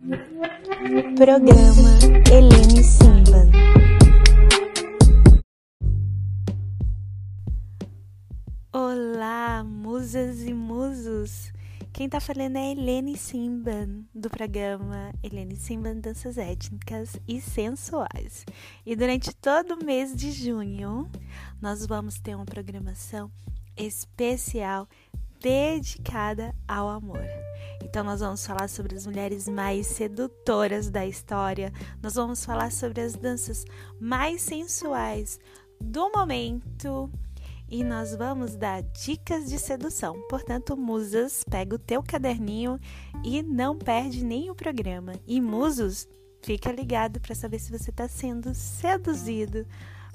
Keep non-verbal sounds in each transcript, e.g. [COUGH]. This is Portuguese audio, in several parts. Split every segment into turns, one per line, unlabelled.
Programa Helene Simban. Olá, musas e musos! Quem tá falando é Helene Simban, do programa Helene Simban Danças Étnicas e Sensuais. E durante todo o mês de junho, nós vamos ter uma programação especial dedicada ao amor. Então, nós vamos falar sobre as mulheres mais sedutoras da história, nós vamos falar sobre as danças mais sensuais do momento e nós vamos dar dicas de sedução. Portanto, musas, pega o teu caderninho e não perde nem o programa. E musos, fica ligado para saber se você está sendo seduzido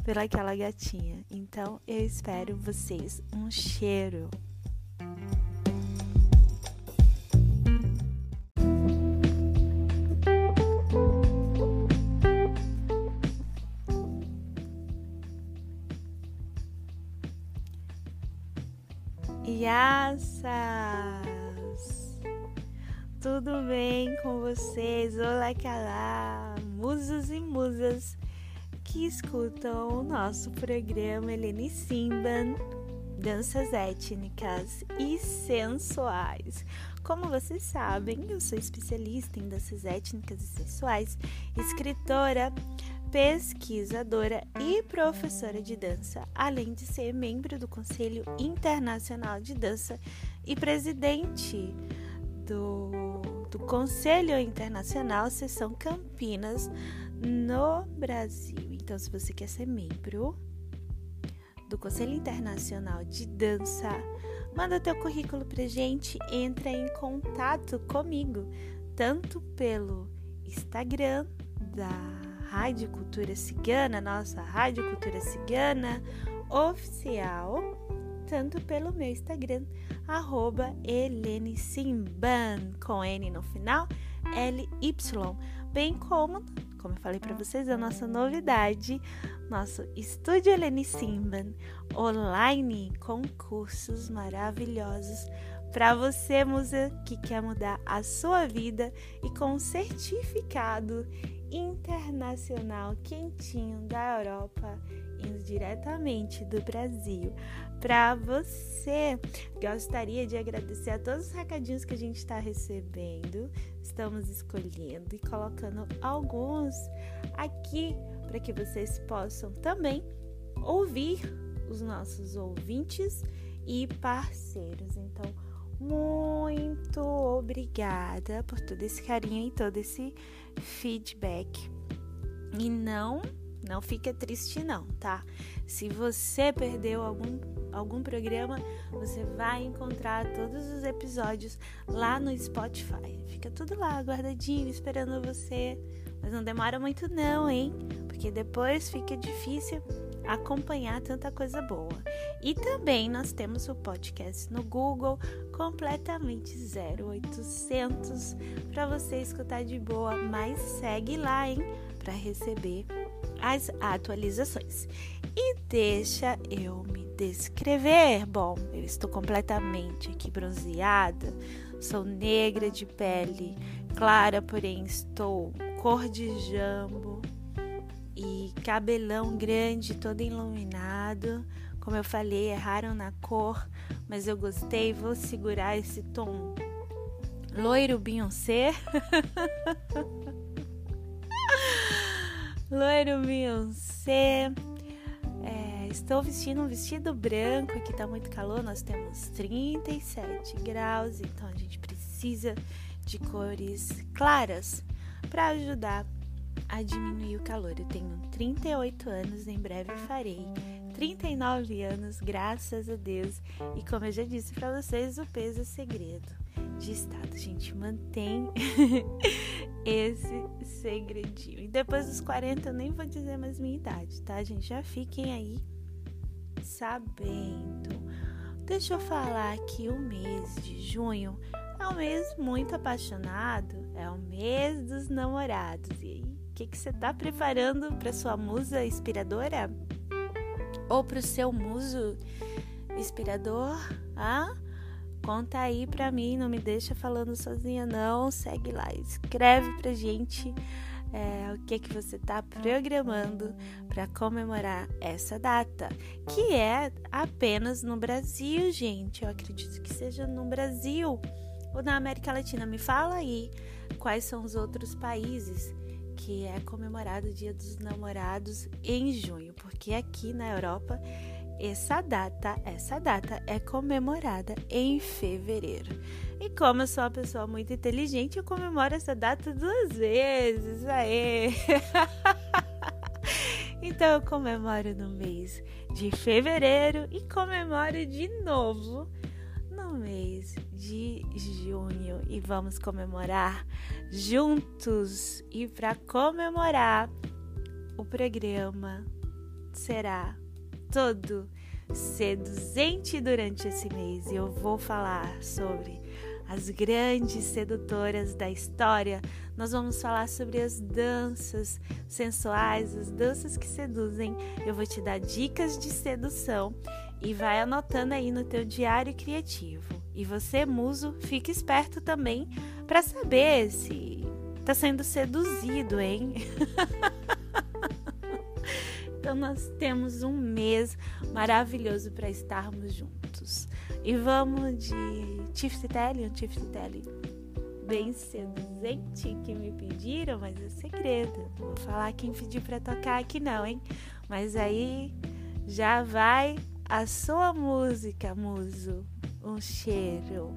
pelaquela gatinha. Então, eu espero vocês. Um cheiro. Yassas! Tudo bem com vocês? Olá, calá! Musos e musas que escutam o nosso programa Helene Simban, Danças Étnicas e Sensuais. Como vocês sabem, eu sou especialista em danças étnicas e sensuais, escritora, pesquisadora e professora de dança, além de ser membro do Conselho Internacional de Dança e presidente do, do Conselho Internacional Seção Campinas no Brasil. Então, se você quer ser membro do Conselho Internacional de Dança, manda teu currículo pra gente, entra em contato comigo, tanto pelo Instagram da Rádio Cultura Cigana, nossa Rádio Cultura Cigana oficial, tanto pelo meu Instagram, arroba Helene Simban, com N no final, L-Y, bem como, como eu falei para vocês, a nossa novidade, nosso Estúdio Helene Simban, online, com cursos maravilhosos para você, musa, que quer mudar a sua vida e com um certificado internacional quentinho da Europa, diretamente do Brasil para você. Gostaria de agradecer a todos os recadinhos que a gente está recebendo. Estamos escolhendo e colocando alguns aqui para que vocês possam também ouvir os nossos ouvintes e parceiros. Então, muito obrigada por todo esse carinho e todo esse feedback. E não, não fica triste não, tá? Se você perdeu algum algum programa, você vai encontrar todos os episódios lá no Spotify. Fica tudo lá guardadinho esperando você. Mas não demora muito não, hein? Porque depois fica difícil acompanhar tanta coisa boa. E também nós temos o podcast no Google completamente 0800 para você escutar de boa, mas segue lá, hein, para receber as atualizações. E deixa eu me descrever. Bom, eu estou completamente aqui bronzeada, sou negra de pele clara, porém estou cor de jambo e cabelão grande, todo iluminado. Como eu falei, erraram na cor, mas eu gostei. Vou segurar esse tom loiro Beyoncé. [LAUGHS] loiro Beyoncé. É, estou vestindo um vestido branco, aqui tá muito calor, nós temos 37 graus, então a gente precisa de cores claras para ajudar a diminuir o calor. Eu tenho 38 anos, em breve farei 39 anos, graças a Deus. E como eu já disse para vocês, o peso é segredo de estado. Gente mantém [LAUGHS] esse segredinho. E depois dos 40 eu nem vou dizer mais minha idade, tá, gente? Já fiquem aí sabendo. Deixa eu falar que o mês de junho é um mês muito apaixonado, é o mês dos namorados. E aí, que, que você está preparando para sua musa inspiradora? Ou para o seu muso inspirador? Ah? Conta aí pra mim, não me deixa falando sozinha não. Segue lá, escreve pra gente é, o que que você tá programando para comemorar essa data, que é apenas no Brasil, gente. Eu acredito que seja no Brasil ou na América Latina. Me fala aí quais são os outros países que é comemorado o Dia dos Namorados em junho, porque aqui na Europa essa data, essa data é comemorada em fevereiro. E como eu sou uma pessoa muito inteligente, eu comemoro essa data duas vezes. Aê! [LAUGHS] então eu comemoro no mês de fevereiro e comemoro de novo no mês de junho. E vamos comemorar juntos. E para comemorar, o programa será todo seduzente durante esse mês. E eu vou falar sobre as grandes sedutoras da história. Nós vamos falar sobre as danças sensuais, as danças que seduzem. Eu vou te dar dicas de sedução e vai anotando aí no teu diário criativo. E você, muso, fique esperto também para saber se tá sendo seduzido, hein? [LAUGHS] Então nós temos um mês maravilhoso para estarmos juntos. E vamos de Tiftelli, um Tiftelli bem seduzente que me pediram, mas é segredo. Não vou falar quem pediu para tocar aqui não, hein? Mas aí já vai a sua música, muso. Um cheiro.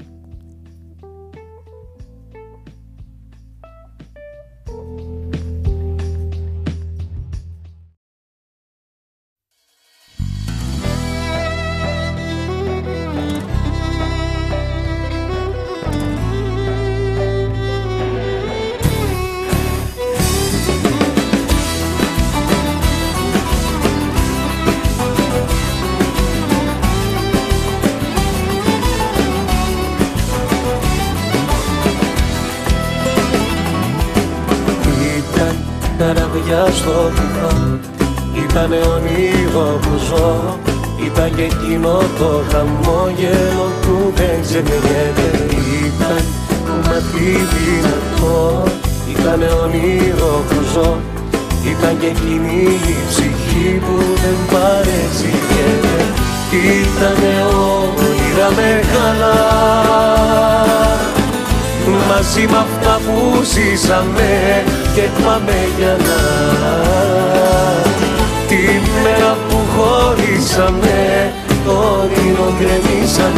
Μαζί με αυτά που ζήσαμε και πάμε για να. Τη μέρα που χωρίσαμε το όνειρο γκρεμίσαν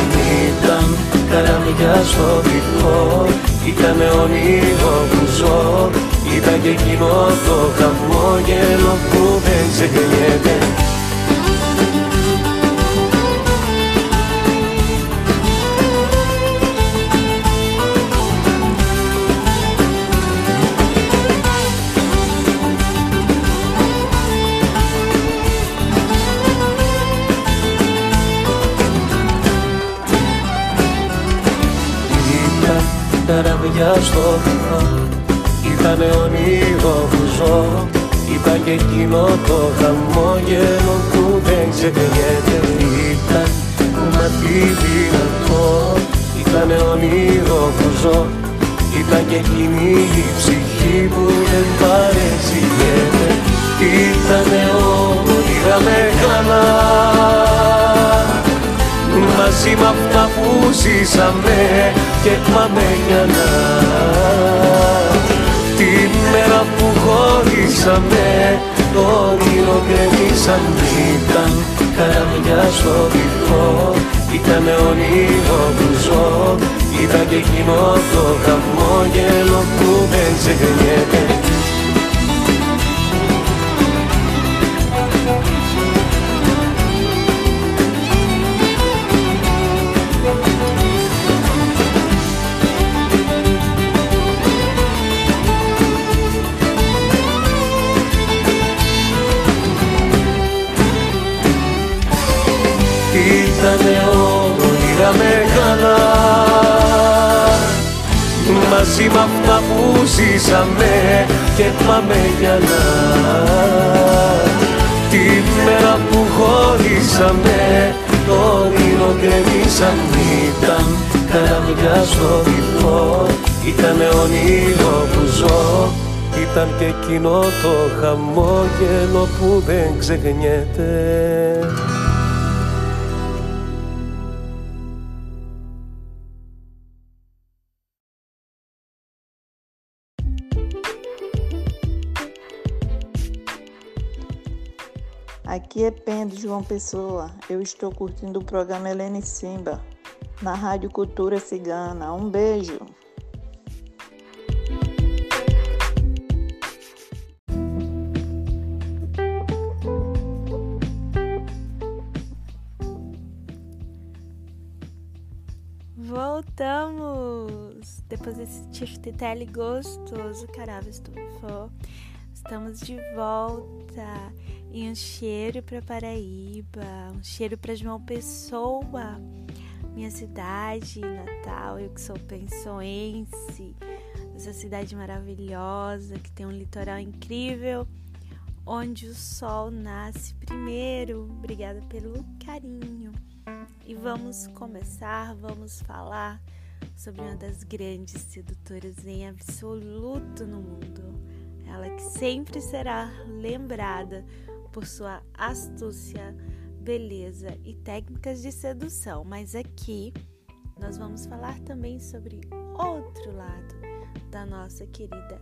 ήταν καραμιά στο δικό Ήτανε όνειρο που ζω Ήταν και εκείνο το χαμόγελο που δεν ξεχνιέται καραβιά στο βυθό Ήτανε όνειρο που ζω Ήταν και εκείνο το χαμόγελο που δεν ξεχνιέται Ήταν κομμάτι δυνατό Ήτανε όνειρο που ζω Ήταν και εκείνη η ψυχή που δεν παρεξηγέται. Ήτανε όνειρα μεγάλα μαζί με αυτά που ζήσαμε και πάμε για να. Τη μέρα που χωρίσαμε το όνειρο γκρεμίσαν ήταν. Καραμιά στο βυθό ήταν όνειρο που ζω. Ήταν και εκείνο το χαμόγελο που δεν ξεχνιέται με αυτά που ζήσαμε και πάμε για να. Τη μέρα που χωρίσαμε το όνειρο γκρεμίσαν ήταν καράβια στο βυθό Ήτανε όνειρο που ζω. Ήταν και εκείνο το χαμόγελο που δεν ξεχνιέται
Aqui é Pendo João Pessoa. Eu estou curtindo o programa Helene Simba na Rádio Cultura Cigana. Um beijo.
Voltamos! Depois desse tiftetele gostoso, carava estufou. Estamos de volta e um cheiro para Paraíba, um cheiro para João Pessoa, minha cidade natal, eu que sou pensoense, essa cidade maravilhosa que tem um litoral incrível, onde o sol nasce primeiro. Obrigada pelo carinho. E vamos começar, vamos falar sobre uma das grandes sedutoras em absoluto no mundo. Ela que sempre será lembrada por sua astúcia, beleza e técnicas de sedução, mas aqui nós vamos falar também sobre outro lado da nossa querida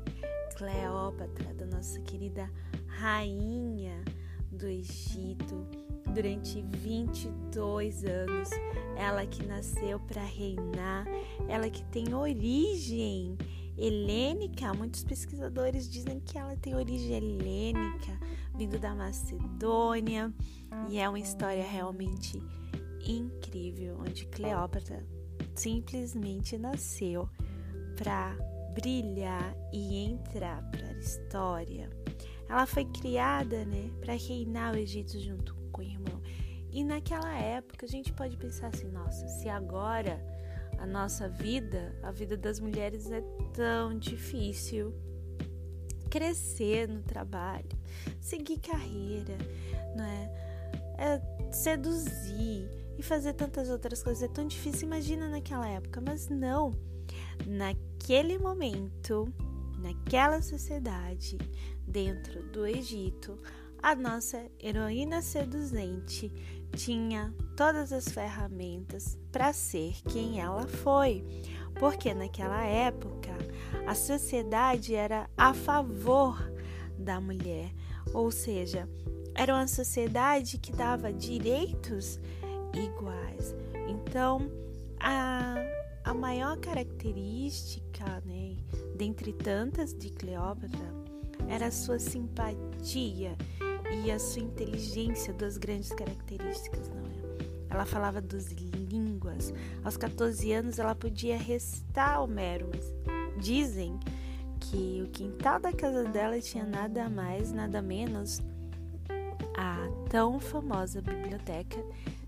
Cleópatra, da nossa querida rainha do Egito durante 22 anos. Ela que nasceu para reinar, ela que tem origem helênica. Muitos pesquisadores dizem que ela tem origem helênica, vindo da Macedônia, e é uma história realmente incrível, onde Cleópatra simplesmente nasceu para brilhar e entrar para a história. Ela foi criada, né, para reinar o Egito junto com o irmão. E naquela época a gente pode pensar assim, nossa, se agora a nossa vida, a vida das mulheres é tão difícil, crescer no trabalho, seguir carreira, não é? é seduzir e fazer tantas outras coisas é tão difícil. Imagina naquela época, mas não. Naquele momento, naquela sociedade, dentro do Egito, a nossa heroína seduzente tinha todas as ferramentas para ser quem ela foi porque naquela época a sociedade era a favor da mulher, ou seja, era uma sociedade que dava direitos iguais. Então, a, a maior característica, né, dentre tantas de Cleópatra, era a sua simpatia e a sua inteligência, duas grandes características, não é? Ela falava dos línguas. Aos 14 anos ela podia restar Homero, mas dizem que o quintal da casa dela tinha nada mais, nada menos a tão famosa biblioteca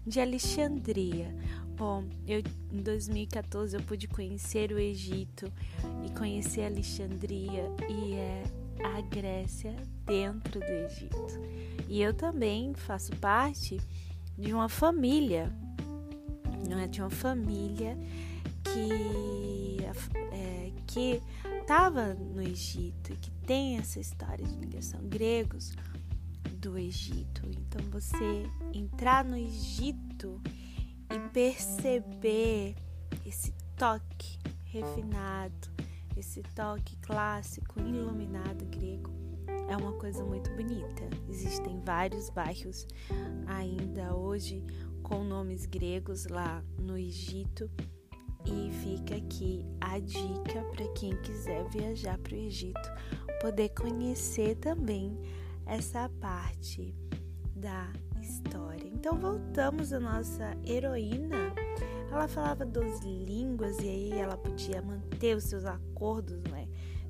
de Alexandria. Bom, eu em 2014 eu pude conhecer o Egito e conhecer Alexandria e é a Grécia dentro do Egito. E eu também faço parte de uma família, não é? De uma família que é, que estava no Egito e que tem essa história de ligação gregos do Egito. Então você entrar no Egito e perceber esse toque refinado, esse toque clássico, iluminado grego é uma coisa muito bonita. Existem vários bairros ainda hoje com nomes gregos lá no Egito. E fica aqui a dica para quem quiser viajar para o Egito, poder conhecer também essa parte da história. Então voltamos à nossa heroína. Ela falava 12 línguas e aí ela podia manter os seus acordos, não é?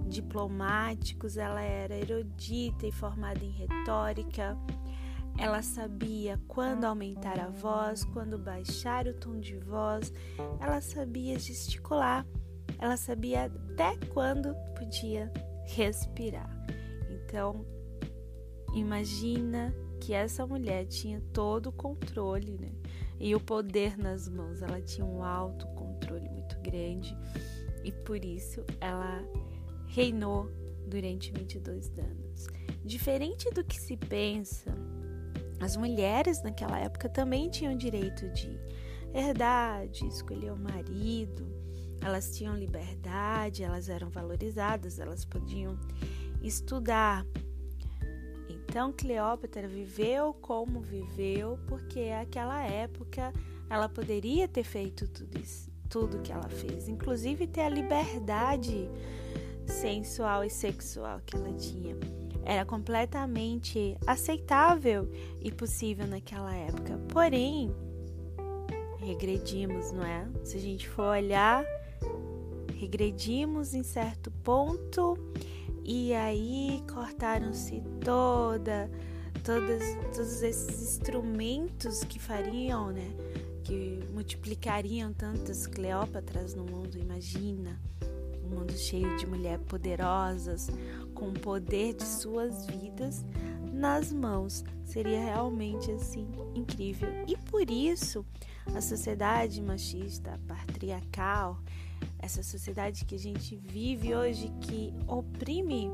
diplomáticos, ela era erudita e formada em retórica. Ela sabia quando aumentar a voz, quando baixar o tom de voz, ela sabia gesticular, ela sabia até quando podia respirar. Então, imagina que essa mulher tinha todo o controle né? e o poder nas mãos, ela tinha um autocontrole muito grande e por isso ela reinou durante 22 anos. Diferente do que se pensa, as mulheres naquela época também tinham direito de herdar, de escolher o marido, elas tinham liberdade, elas eram valorizadas, elas podiam estudar. Então Cleópatra viveu como viveu, porque naquela época ela poderia ter feito tudo isso, tudo que ela fez, inclusive ter a liberdade sensual e sexual que ela tinha. Era completamente aceitável e possível naquela época. Porém, regredimos, não é? Se a gente for olhar, regredimos em certo ponto e aí cortaram-se toda todas todos esses instrumentos que fariam, né, que multiplicariam tantas Cleópatras no mundo, imagina um mundo cheio de mulheres poderosas, com o poder de suas vidas nas mãos. Seria realmente assim incrível. E por isso, a sociedade machista, patriarcal, essa sociedade que a gente vive hoje que oprime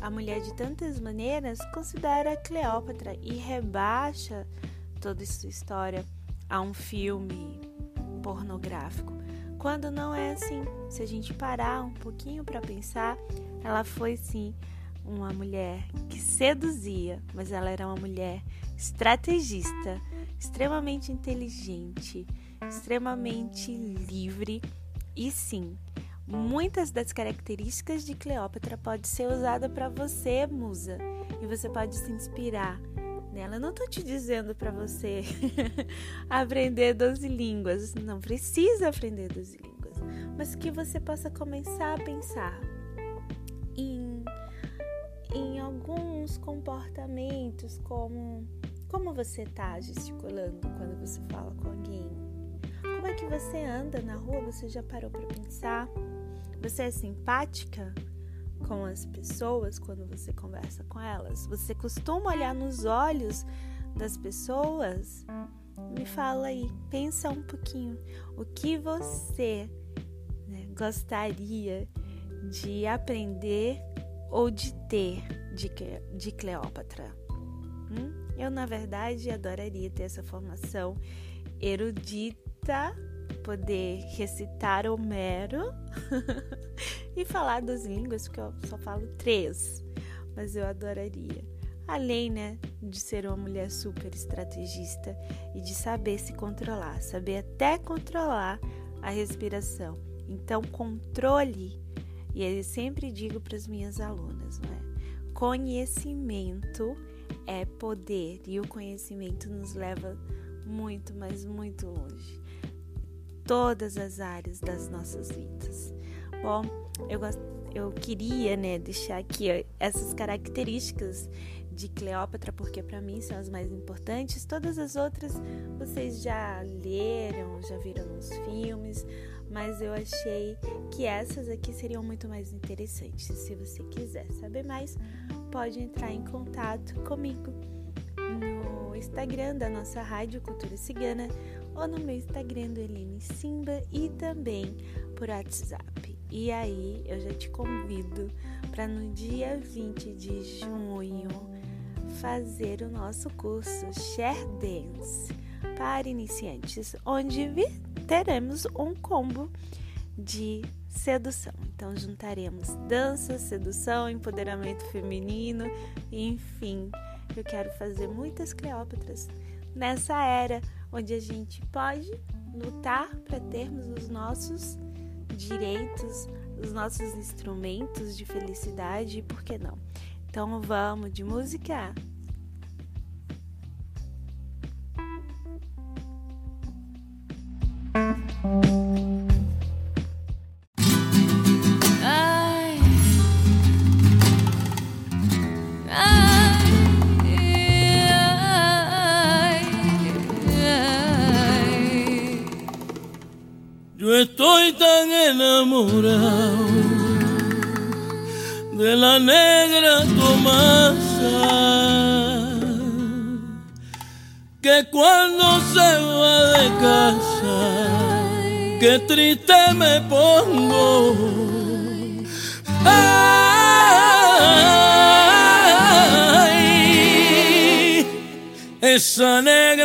a mulher de tantas maneiras, considera Cleópatra e rebaixa toda essa história a um filme pornográfico. Quando não é assim, se a gente parar um pouquinho para pensar, ela foi sim uma mulher que seduzia, mas ela era uma mulher estrategista, extremamente inteligente, extremamente livre. E sim, muitas das características de Cleópatra pode ser usada para você, musa, e você pode se inspirar nela. Eu não tô te dizendo para você [LAUGHS] aprender 12 línguas, não precisa aprender 12 línguas, mas que você possa começar a pensar em em alguns comportamentos como como você tá gesticulando quando você fala com alguém como é que você anda na rua? Você já parou para pensar? Você é simpática com as pessoas quando você conversa com elas? Você costuma olhar nos olhos das pessoas? Me fala aí, pensa um pouquinho. O que você né, gostaria de aprender ou de ter de, de Cleópatra? Hum? Eu, na verdade, adoraria ter essa formação erudita poder recitar Homero [LAUGHS] e falar das línguas, porque eu só falo três, mas eu adoraria. Além, né, de ser uma mulher super estrategista e de saber se controlar, saber até controlar a respiração. Então, controle, e eu sempre digo para as minhas alunas, não é? Conhecimento é poder e o conhecimento nos leva muito, mas muito longe todas as áreas das nossas vidas. Bom, eu, eu queria né, deixar aqui essas características de Cleópatra, porque para mim são as mais importantes. Todas as outras vocês já leram, já viram nos filmes, mas eu achei que essas aqui seriam muito mais interessantes. Se você quiser saber mais, pode entrar em contato comigo no Instagram da nossa Rádio Cultura Cigana ou no meu Instagram do Helene Simba e também por WhatsApp. E aí eu já te convido para no dia 20 de junho fazer o nosso curso Share Dance para iniciantes, onde teremos um combo de sedução. Então juntaremos dança, sedução, empoderamento feminino, enfim, eu quero fazer muitas Cleópatras nessa era onde a gente pode lutar para termos os nossos direitos, os nossos instrumentos de felicidade, por que não? Então vamos de música?
Estoy tan enamorado de la negra Tomasa que cuando se va de casa qué triste me pongo. Ay, esa negra.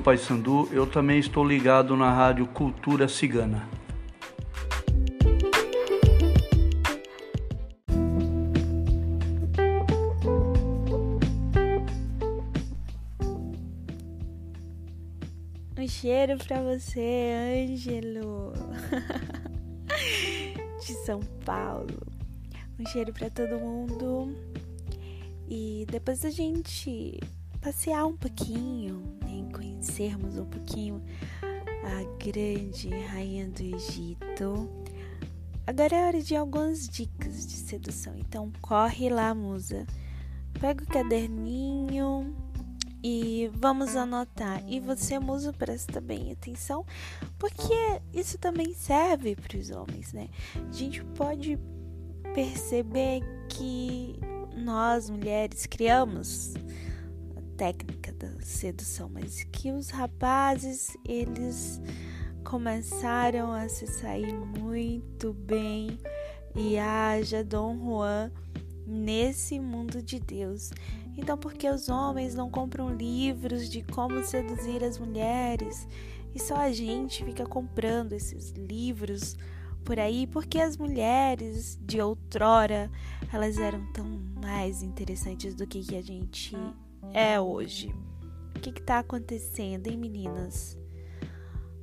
do Paysandu, eu também estou ligado na rádio Cultura Cigana.
Um cheiro para você, Ângelo, [LAUGHS] de São Paulo. Um cheiro para todo mundo. E depois a gente passear um pouquinho, conhecermos um pouquinho a grande rainha do Egito. Agora é hora de algumas dicas de sedução. Então corre lá, musa. Pega o caderninho e vamos anotar. E você, musa, presta bem atenção, porque isso também serve para os homens, né? A gente pode perceber que nós mulheres criamos técnica da sedução, mas que os rapazes eles começaram a se sair muito bem e haja Dom Juan nesse mundo de Deus. Então, por que os homens não compram livros de como seduzir as mulheres e só a gente fica comprando esses livros por aí? Porque as mulheres de outrora elas eram tão mais interessantes do que a gente é hoje. O que está acontecendo, hein, meninas?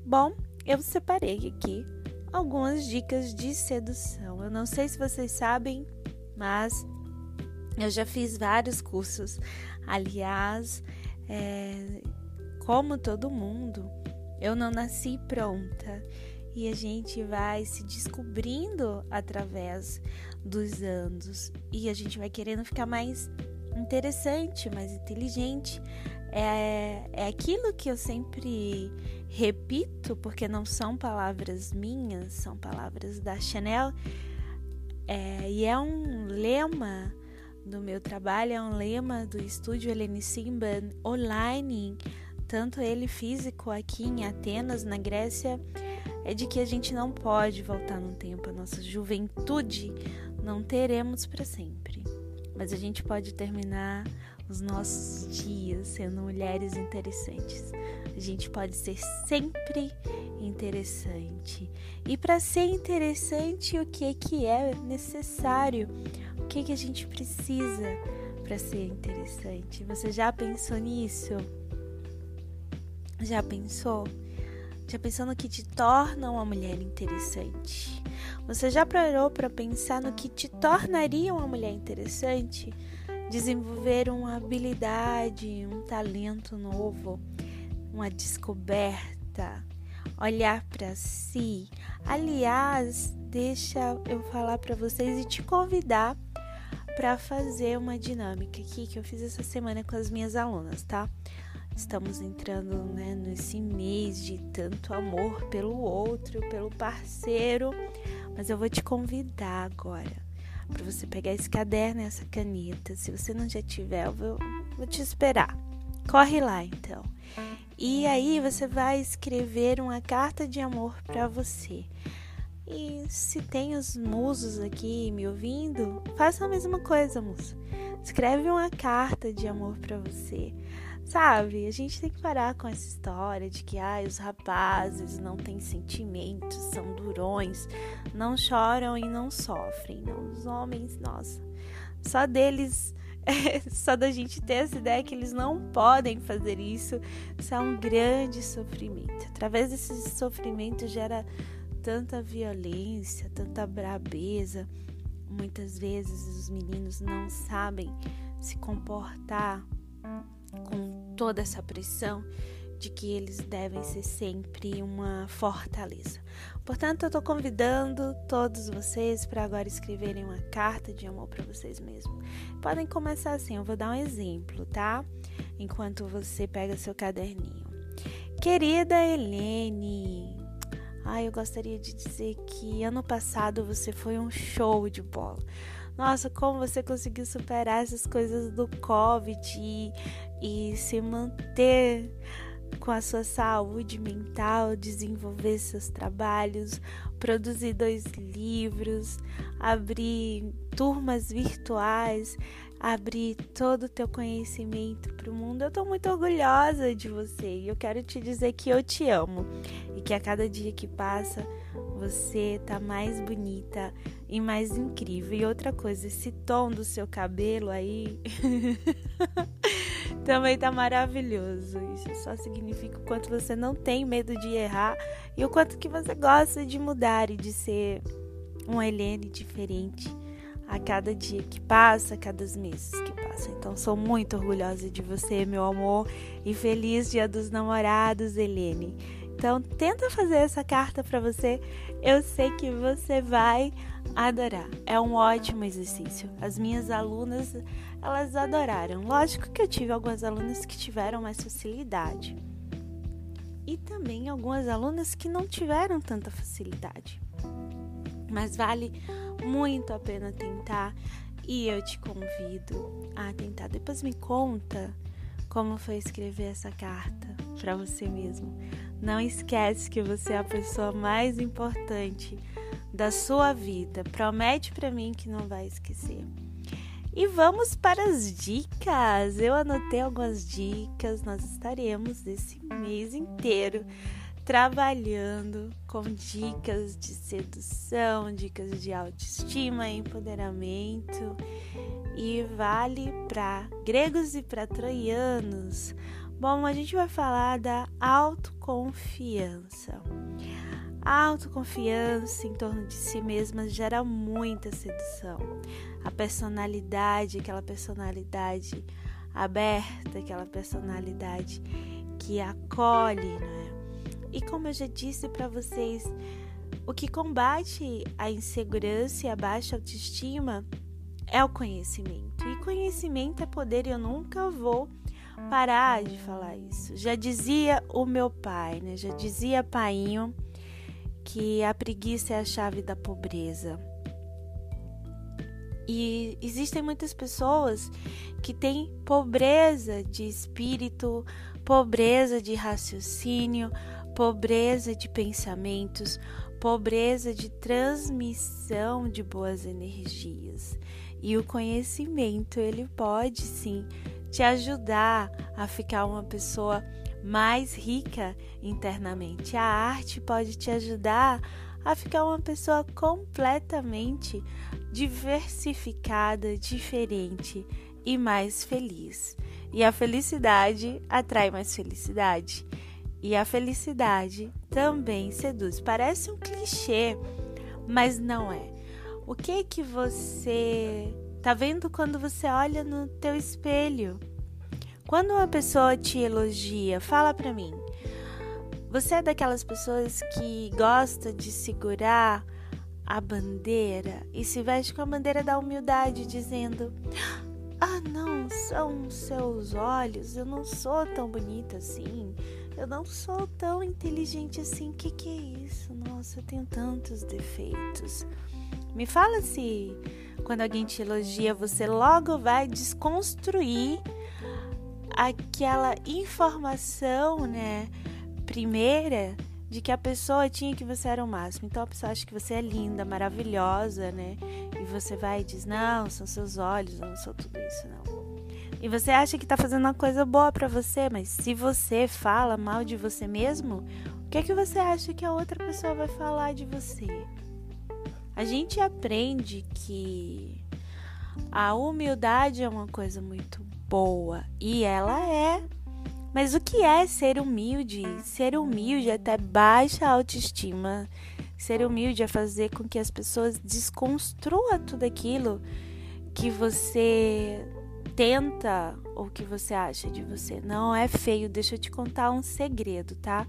Bom, eu separei aqui algumas dicas de sedução. Eu não sei se vocês sabem, mas eu já fiz vários cursos. Aliás, é, como todo mundo, eu não nasci pronta e a gente vai se descobrindo através dos anos e a gente vai querendo ficar mais interessante, mais inteligente. É, é aquilo que eu sempre repito, porque não são palavras minhas, são palavras da Chanel, é, e é um lema do meu trabalho, é um lema do estúdio Helene Simban online, tanto ele físico aqui em Atenas, na Grécia é de que a gente não pode voltar no tempo. A nossa juventude não teremos para sempre. Mas a gente pode terminar os nossos dias sendo mulheres interessantes. A gente pode ser sempre interessante. E para ser interessante, o que que é necessário? O que que a gente precisa para ser interessante? Você já pensou nisso? Já pensou? Já pensou no que te torna uma mulher interessante? Você já parou para pensar no que te tornaria uma mulher interessante? Desenvolver uma habilidade, um talento novo, uma descoberta, olhar para si. Aliás, deixa eu falar para vocês e te convidar para fazer uma dinâmica aqui que eu fiz essa semana com as minhas alunas, tá? Estamos entrando né, nesse mês de tanto amor pelo outro, pelo parceiro, mas eu vou te convidar agora para você pegar esse caderno e essa caneta. Se você não já tiver, eu vou, vou te esperar. Corre lá então. E aí você vai escrever uma carta de amor para você. E se tem os musos aqui me ouvindo, faça a mesma coisa, musa. Escreve uma carta de amor para você. Sabe, a gente tem que parar com essa história de que ai, os rapazes não têm sentimentos, são durões, não choram e não sofrem. Não, os homens, nossa, só deles, [LAUGHS] só da gente ter essa ideia que eles não podem fazer isso, isso é um grande sofrimento. Através desse sofrimento gera tanta violência, tanta brabeza. Muitas vezes os meninos não sabem se comportar com toda essa pressão de que eles devem ser sempre uma fortaleza. Portanto, eu estou convidando todos vocês para agora escreverem uma carta de amor para vocês mesmos. Podem começar assim, eu vou dar um exemplo, tá? Enquanto você pega seu caderninho. Querida Helene, ai, eu gostaria de dizer que ano passado você foi um show de bola. Nossa, como você conseguiu superar essas coisas do Covid e, e se manter com a sua saúde mental, desenvolver seus trabalhos, produzir dois livros, abrir turmas virtuais, abrir todo o teu conhecimento para o mundo. Eu estou muito orgulhosa de você e eu quero te dizer que eu te amo e que a cada dia que passa você tá mais bonita e mais incrível. E outra coisa, esse tom do seu cabelo aí [LAUGHS] também tá maravilhoso. Isso só significa o quanto você não tem medo de errar e o quanto que você gosta de mudar e de ser uma Helene diferente a cada dia que passa, a cada meses que passam. Então, sou muito orgulhosa de você, meu amor, e feliz Dia dos Namorados, Helene. Então, tenta fazer essa carta para você. Eu sei que você vai adorar. É um ótimo exercício. As minhas alunas, elas adoraram. Lógico que eu tive algumas alunas que tiveram mais facilidade. E também algumas alunas que não tiveram tanta facilidade. Mas vale muito a pena tentar e eu te convido a tentar. Depois me conta como foi escrever essa carta para você mesmo. Não esquece que você é a pessoa mais importante da sua vida. Promete para mim que não vai esquecer. E vamos para as dicas. Eu anotei algumas dicas. Nós estaremos esse mês inteiro trabalhando com dicas de sedução, dicas de autoestima, empoderamento e vale para gregos e para troianos. Bom, a gente vai falar da autoconfiança. A autoconfiança em torno de si mesma gera muita sedução. A personalidade, aquela personalidade aberta, aquela personalidade que acolhe, né? E como eu já disse para vocês, o que combate a insegurança e a baixa autoestima é o conhecimento. E conhecimento é poder, eu nunca vou parar de falar isso. Já dizia o meu pai, né? Já dizia painho que a preguiça é a chave da pobreza. E existem muitas pessoas que têm pobreza de espírito, pobreza de raciocínio, pobreza de pensamentos, pobreza de transmissão de boas energias. E o conhecimento, ele pode sim te ajudar a ficar uma pessoa mais rica internamente. A arte pode te ajudar a ficar uma pessoa completamente diversificada, diferente e mais feliz. E a felicidade atrai mais felicidade. E a felicidade também seduz. Parece um clichê, mas não é. O que que você tá vendo quando você olha no teu espelho? Quando uma pessoa te elogia, fala para mim. Você é daquelas pessoas que gosta de segurar a bandeira e se veste com a bandeira da humildade, dizendo: Ah, não, são seus olhos, eu não sou tão bonita assim, eu não sou tão inteligente assim. Que que é isso? Nossa, eu tenho tantos defeitos. Me fala se quando alguém te elogia, você logo vai desconstruir aquela informação, né, primeira de que a pessoa tinha que você era o máximo. Então a pessoa acha que você é linda, maravilhosa, né? E você vai e diz: "Não, são seus olhos, eu não sou tudo isso, não". E você acha que está fazendo uma coisa boa para você, mas se você fala mal de você mesmo, o que é que você acha que a outra pessoa vai falar de você? A gente aprende que a humildade é uma coisa muito boa e ela é. Mas o que é ser humilde? Ser humilde é até baixa autoestima. Ser humilde é fazer com que as pessoas desconstruam tudo aquilo que você tenta o que você acha de você. Não é feio, deixa eu te contar um segredo, tá?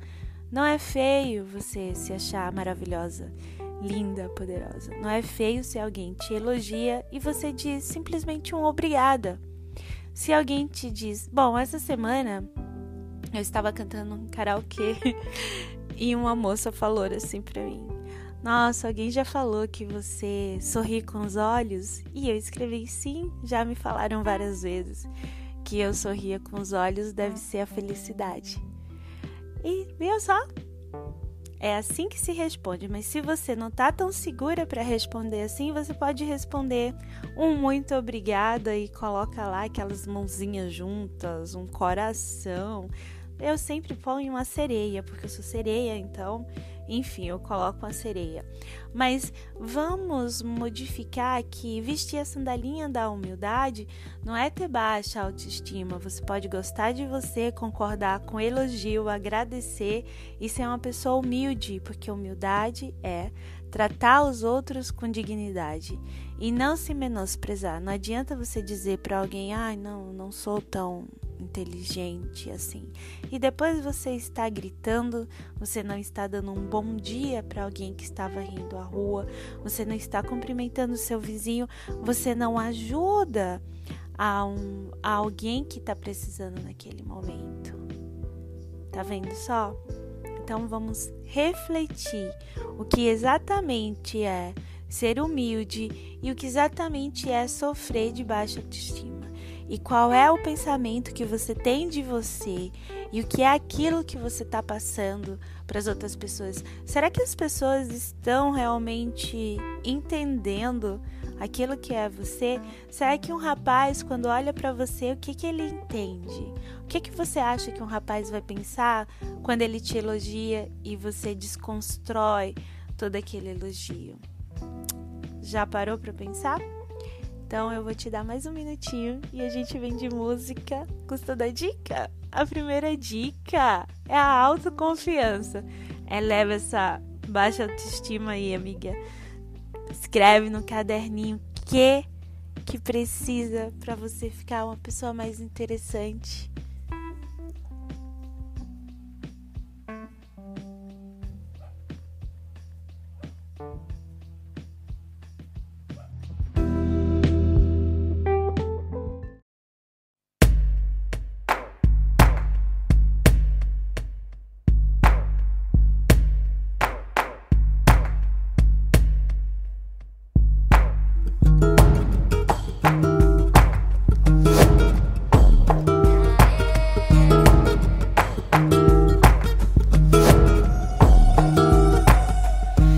Não é feio você se achar maravilhosa, linda, poderosa. Não é feio se alguém te elogia e você diz simplesmente um obrigada. Se alguém te diz, bom, essa semana eu estava cantando um karaokê [LAUGHS] e uma moça falou assim pra mim: nossa, alguém já falou que você sorri com os olhos? E eu escrevi sim, já me falaram várias vezes que eu sorria com os olhos deve ser a felicidade. E viu só? É assim que se responde, mas se você não tá tão segura para responder assim, você pode responder um muito obrigada e coloca lá aquelas mãozinhas juntas, um coração.
eu sempre ponho uma sereia, porque eu sou sereia, então, enfim, eu coloco uma sereia. Mas vamos modificar que vestir a sandalinha da humildade não é ter baixa autoestima. Você pode gostar de você, concordar com elogio, agradecer e ser uma pessoa humilde, porque humildade é tratar os outros com dignidade e não se menosprezar. Não adianta você dizer para alguém: "Ai, ah, não, não sou tão inteligente assim". E depois você está gritando, você não está dando um bom dia para alguém que estava rindo à rua, você não está cumprimentando seu vizinho, você não ajuda a, um, a alguém que está precisando naquele momento. Tá vendo só? Então vamos refletir o que exatamente é ser humilde e o que exatamente é sofrer de baixa autoestima. E qual é o pensamento que você tem de você e o que é aquilo que você está passando para as outras pessoas. Será que as pessoas estão realmente entendendo aquilo que é você? Será que um rapaz, quando olha para você, o que, que ele entende? O que, que você acha que um rapaz vai pensar quando ele te elogia e você desconstrói todo aquele elogio? Já parou para pensar? Então eu vou te dar mais um minutinho e a gente vem de música. Gostou da dica? A primeira dica é a autoconfiança. Eleva essa baixa autoestima aí, amiga. Escreve no caderninho que que precisa para você ficar uma pessoa mais interessante.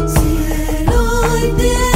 Si el hoy te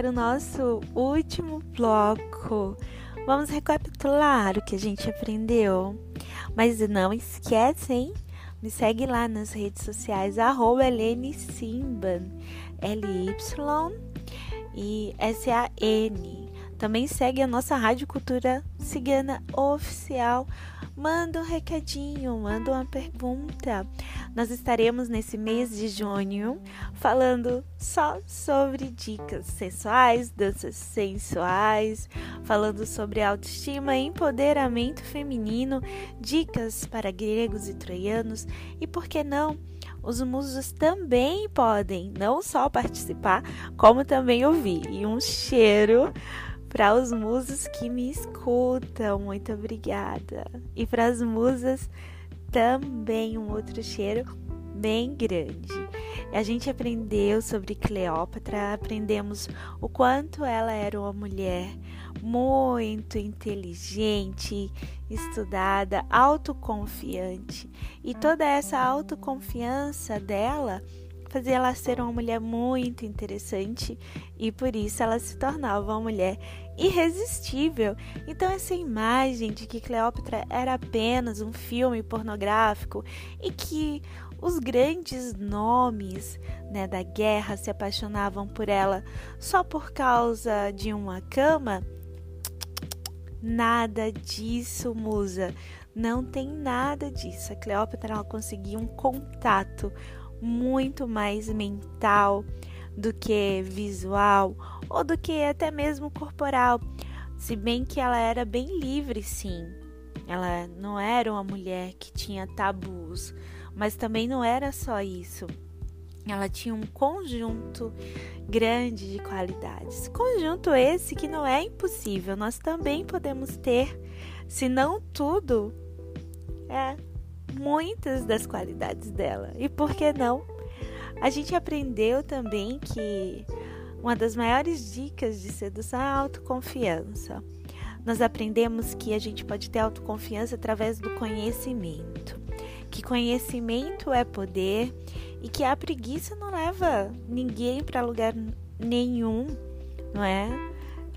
para o nosso último bloco. Vamos recapitular o que a gente aprendeu. Mas não esquece, hein? Me segue lá nas redes sociais, arroba Simban, L-Y e S-A-N. Também segue a nossa Rádio Cultura Cigana Oficial manda um recadinho, manda uma pergunta. Nós estaremos nesse mês de junho falando só sobre dicas sensuais, danças sensuais, falando sobre autoestima, empoderamento feminino, dicas para gregos e troianos e por que não? Os musos também podem não só participar, como também ouvir. E um cheiro para os musos que me escutam, muito obrigada. E para as musas também um outro cheiro bem grande. A gente aprendeu sobre Cleópatra, aprendemos o quanto ela era uma mulher muito inteligente, estudada, autoconfiante. E toda essa autoconfiança dela fazia ela ser uma mulher muito interessante e por isso ela se tornava uma mulher irresistível. Então, essa imagem de que Cleópatra era apenas um filme pornográfico e que os grandes nomes né, da guerra se apaixonavam por ela só por causa de uma cama. Nada disso, musa. Não tem nada disso. A Cleópatra ela conseguia um contato muito mais mental do que visual ou do que até mesmo corporal. Se bem que ela era bem livre, sim. Ela não era uma mulher que tinha tabus, mas também não era só isso. Ela tinha um conjunto grande de qualidades. Conjunto esse que não é impossível, nós também podemos ter, se não tudo, é muitas das qualidades dela. E por que não? A gente aprendeu também que uma das maiores dicas de sedução é a autoconfiança. Nós aprendemos que a gente pode ter autoconfiança através do conhecimento, que conhecimento é poder e que a preguiça não leva ninguém para lugar nenhum, não é?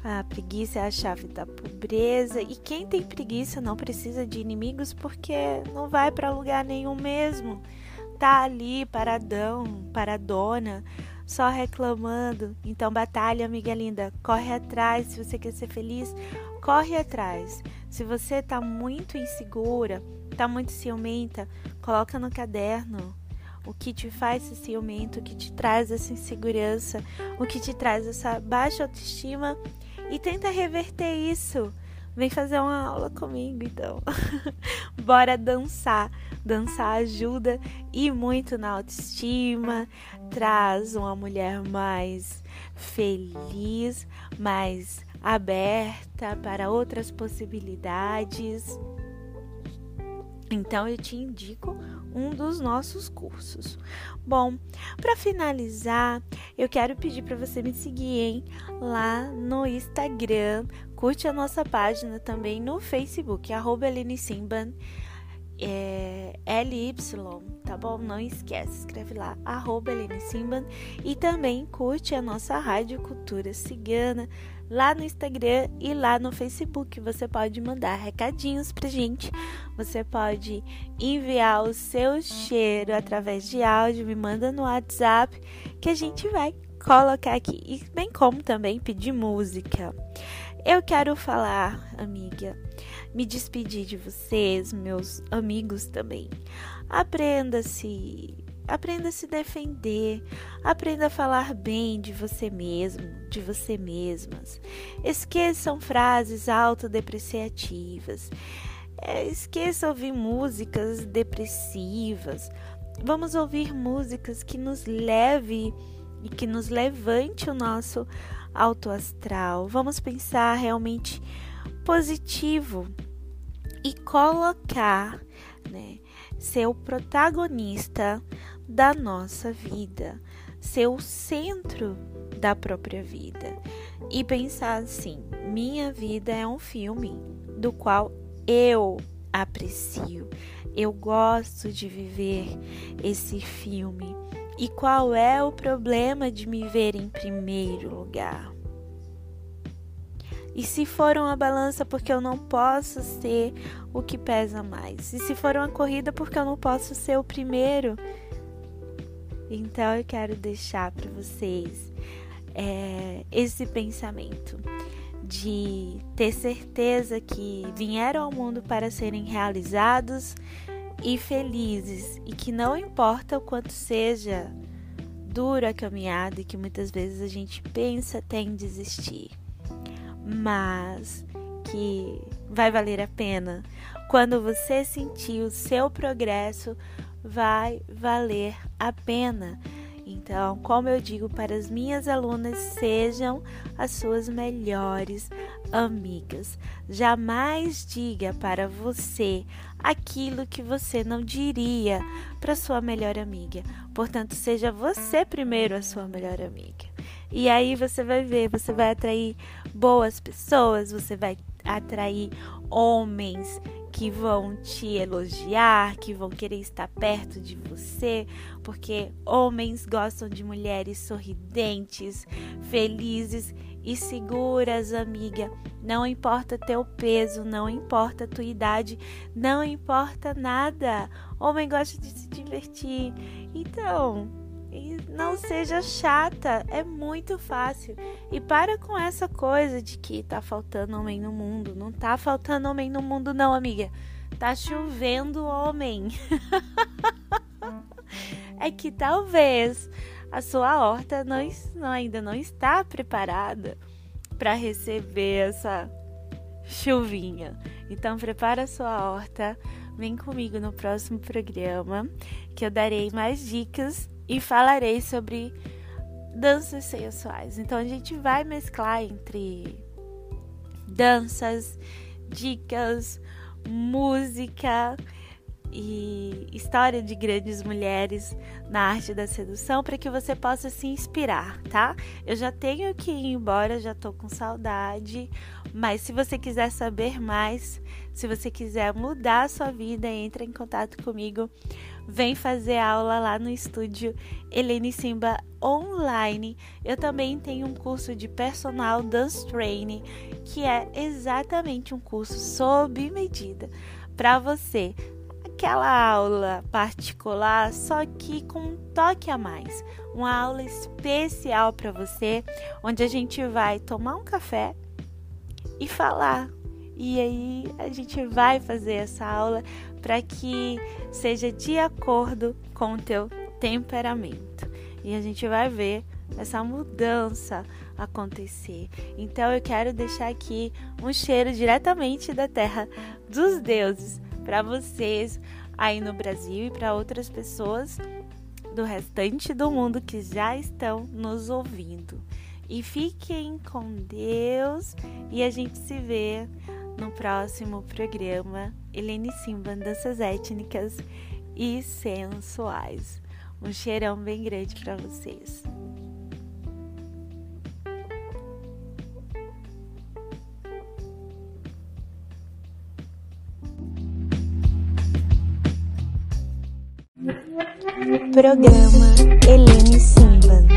A preguiça é a chave da pobreza e quem tem preguiça não precisa de inimigos porque não vai para lugar nenhum mesmo. Tá ali paradão, paradona, só reclamando. Então batalha, amiga linda, corre atrás. Se você quer ser feliz, corre atrás. Se você tá muito insegura, tá muito ciumenta, coloca no caderno o que te faz ser ciumento, o que te traz essa insegurança, o que te traz essa baixa autoestima e tenta reverter isso. Vem fazer uma aula comigo, então. [LAUGHS] Bora dançar. Dançar ajuda e muito na autoestima, traz uma mulher mais feliz, mais aberta para outras possibilidades. Então eu te indico um dos nossos cursos. Bom, para finalizar, eu quero pedir para você me seguir hein, lá no Instagram, curte a nossa página também no Facebook, arroba Simban, é, LY, tá bom? Não esquece, escreve lá, arroba Simban, e também curte a nossa Rádio Cultura Cigana, lá no Instagram e lá no Facebook. Você pode mandar recadinhos pra gente. Você pode enviar o seu cheiro através de áudio, me manda no WhatsApp que a gente vai colocar aqui. E bem como também pedir música. Eu quero falar, amiga, me despedir de vocês, meus amigos também. Aprenda-se Aprenda a se defender, aprenda a falar bem de você mesmo, de você mesmas. Esqueçam frases autodepreciativas. É, esqueça ouvir músicas depressivas. Vamos ouvir músicas que nos leve e que nos levante o nosso alto astral. Vamos pensar realmente positivo e colocar, né, ser o protagonista da nossa vida, ser o centro da própria vida e pensar assim: minha vida é um filme do qual eu aprecio, eu gosto de viver esse filme. E qual é o problema de me ver em primeiro lugar? E se for uma balança porque eu não posso ser o que pesa mais? E se for uma corrida porque eu não posso ser o primeiro? Então eu quero deixar para vocês é, esse pensamento de ter certeza que vieram ao mundo para serem realizados e felizes e que não importa o quanto seja dura a caminhada e que muitas vezes a gente pensa até em desistir, mas que vai valer a pena. Quando você sentir o seu progresso, vai valer a pena. Então, como eu digo para as minhas alunas, sejam as suas melhores amigas. Jamais diga para você aquilo que você não diria para sua melhor amiga. Portanto, seja você primeiro a sua melhor amiga. E aí você vai ver, você vai atrair boas pessoas, você vai atrair homens que vão te elogiar, que vão querer estar perto de você, porque homens gostam de mulheres sorridentes, felizes e seguras, amiga. Não importa teu peso, não importa tua idade, não importa nada. Homem gosta de se divertir. Então, não seja chata, é muito fácil. E para com essa coisa de que tá faltando homem no mundo. Não tá faltando homem no mundo, não, amiga. Tá chovendo homem. [LAUGHS] é que talvez a sua horta não, não, ainda não está preparada para receber essa chuvinha. Então prepara a sua horta, vem comigo no próximo programa que eu darei mais dicas e falarei sobre danças sensuais. Então a gente vai mesclar entre danças, dicas, música e história de grandes mulheres na arte da sedução para que você possa se inspirar, tá? Eu já tenho que ir embora, já tô com saudade, mas se você quiser saber mais, se você quiser mudar a sua vida, entre em contato comigo. Vem fazer aula lá no estúdio Helene Simba online. Eu também tenho um curso de personal dance training, que é exatamente um curso sob medida para você aquela aula particular, só que com um toque a mais. Uma aula especial para você, onde a gente vai tomar um café e falar. E aí a gente vai fazer essa aula para que seja de acordo com o teu temperamento. E a gente vai ver essa mudança acontecer. Então eu quero deixar aqui um cheiro diretamente da terra dos deuses para vocês aí no Brasil e para outras pessoas do restante do mundo que já estão nos ouvindo. E fiquem com Deus e a gente se vê no próximo programa Helene Simba Danças Étnicas e Sensuais. Um cheirão bem grande para vocês.
Programa Helene Simban.